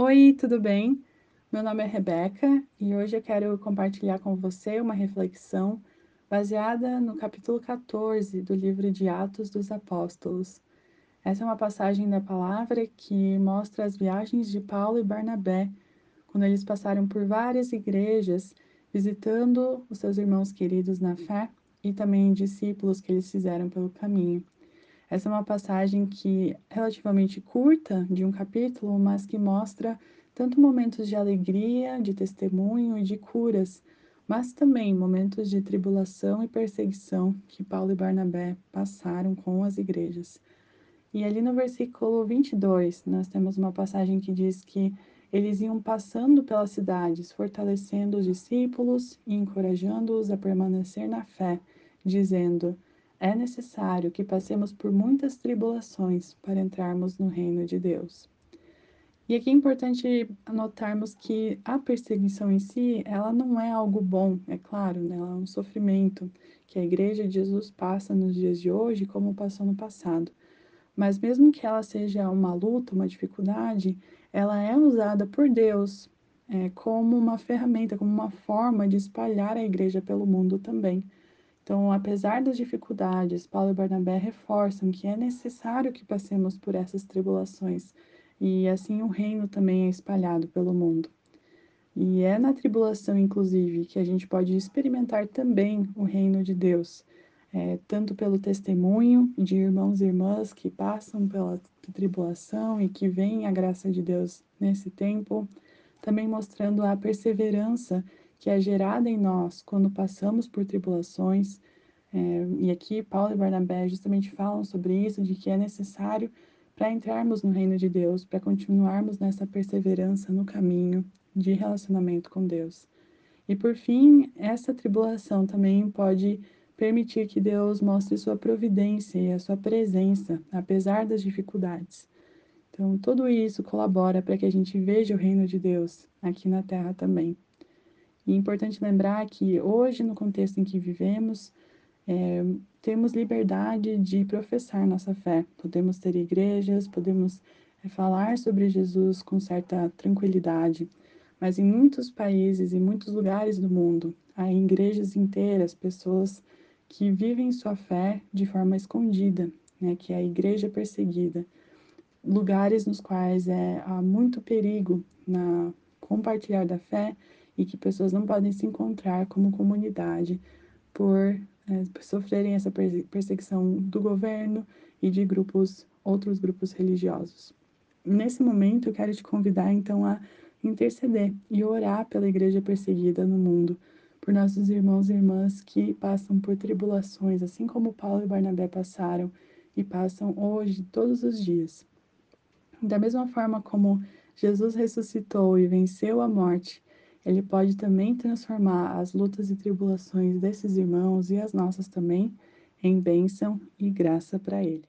Oi, tudo bem? Meu nome é Rebeca e hoje eu quero compartilhar com você uma reflexão baseada no capítulo 14 do livro de Atos dos Apóstolos. Essa é uma passagem da palavra que mostra as viagens de Paulo e Barnabé, quando eles passaram por várias igrejas, visitando os seus irmãos queridos na fé e também discípulos que eles fizeram pelo caminho. Essa é uma passagem que relativamente curta de um capítulo, mas que mostra tanto momentos de alegria, de testemunho e de curas, mas também momentos de tribulação e perseguição que Paulo e Barnabé passaram com as igrejas. E ali no versículo 22, nós temos uma passagem que diz que eles iam passando pelas cidades, fortalecendo os discípulos e encorajando-os a permanecer na fé, dizendo: é necessário que passemos por muitas tribulações para entrarmos no reino de Deus. E aqui é importante notarmos que a perseguição em si, ela não é algo bom, é claro, né? ela é um sofrimento que a Igreja de Jesus passa nos dias de hoje como passou no passado. Mas mesmo que ela seja uma luta, uma dificuldade, ela é usada por Deus é, como uma ferramenta, como uma forma de espalhar a Igreja pelo mundo também. Então, apesar das dificuldades, Paulo e Barnabé reforçam que é necessário que passemos por essas tribulações e assim o reino também é espalhado pelo mundo. E é na tribulação, inclusive, que a gente pode experimentar também o reino de Deus, é, tanto pelo testemunho de irmãos e irmãs que passam pela tribulação e que veem a graça de Deus nesse tempo, também mostrando a perseverança que é gerada em nós quando passamos por tribulações. É, e aqui Paulo e Barnabé justamente falam sobre isso, de que é necessário para entrarmos no reino de Deus, para continuarmos nessa perseverança no caminho de relacionamento com Deus. E por fim, essa tribulação também pode permitir que Deus mostre sua providência e a sua presença, apesar das dificuldades. Então, tudo isso colabora para que a gente veja o reino de Deus aqui na terra também. E é importante lembrar que hoje, no contexto em que vivemos, é, temos liberdade de professar nossa fé. Podemos ter igrejas, podemos é, falar sobre Jesus com certa tranquilidade, mas em muitos países, em muitos lugares do mundo, há igrejas inteiras, pessoas que vivem sua fé de forma escondida, né, que é a igreja perseguida. Lugares nos quais é, há muito perigo na compartilhar da fé e que pessoas não podem se encontrar como comunidade por, é, sofrerem essa perseguição do governo e de grupos, outros grupos religiosos. Nesse momento, eu quero te convidar então a interceder e orar pela igreja perseguida no mundo, por nossos irmãos e irmãs que passam por tribulações, assim como Paulo e Barnabé passaram e passam hoje, todos os dias. Da mesma forma como Jesus ressuscitou e venceu a morte, ele pode também transformar as lutas e tribulações desses irmãos e as nossas também em bênção e graça para Ele.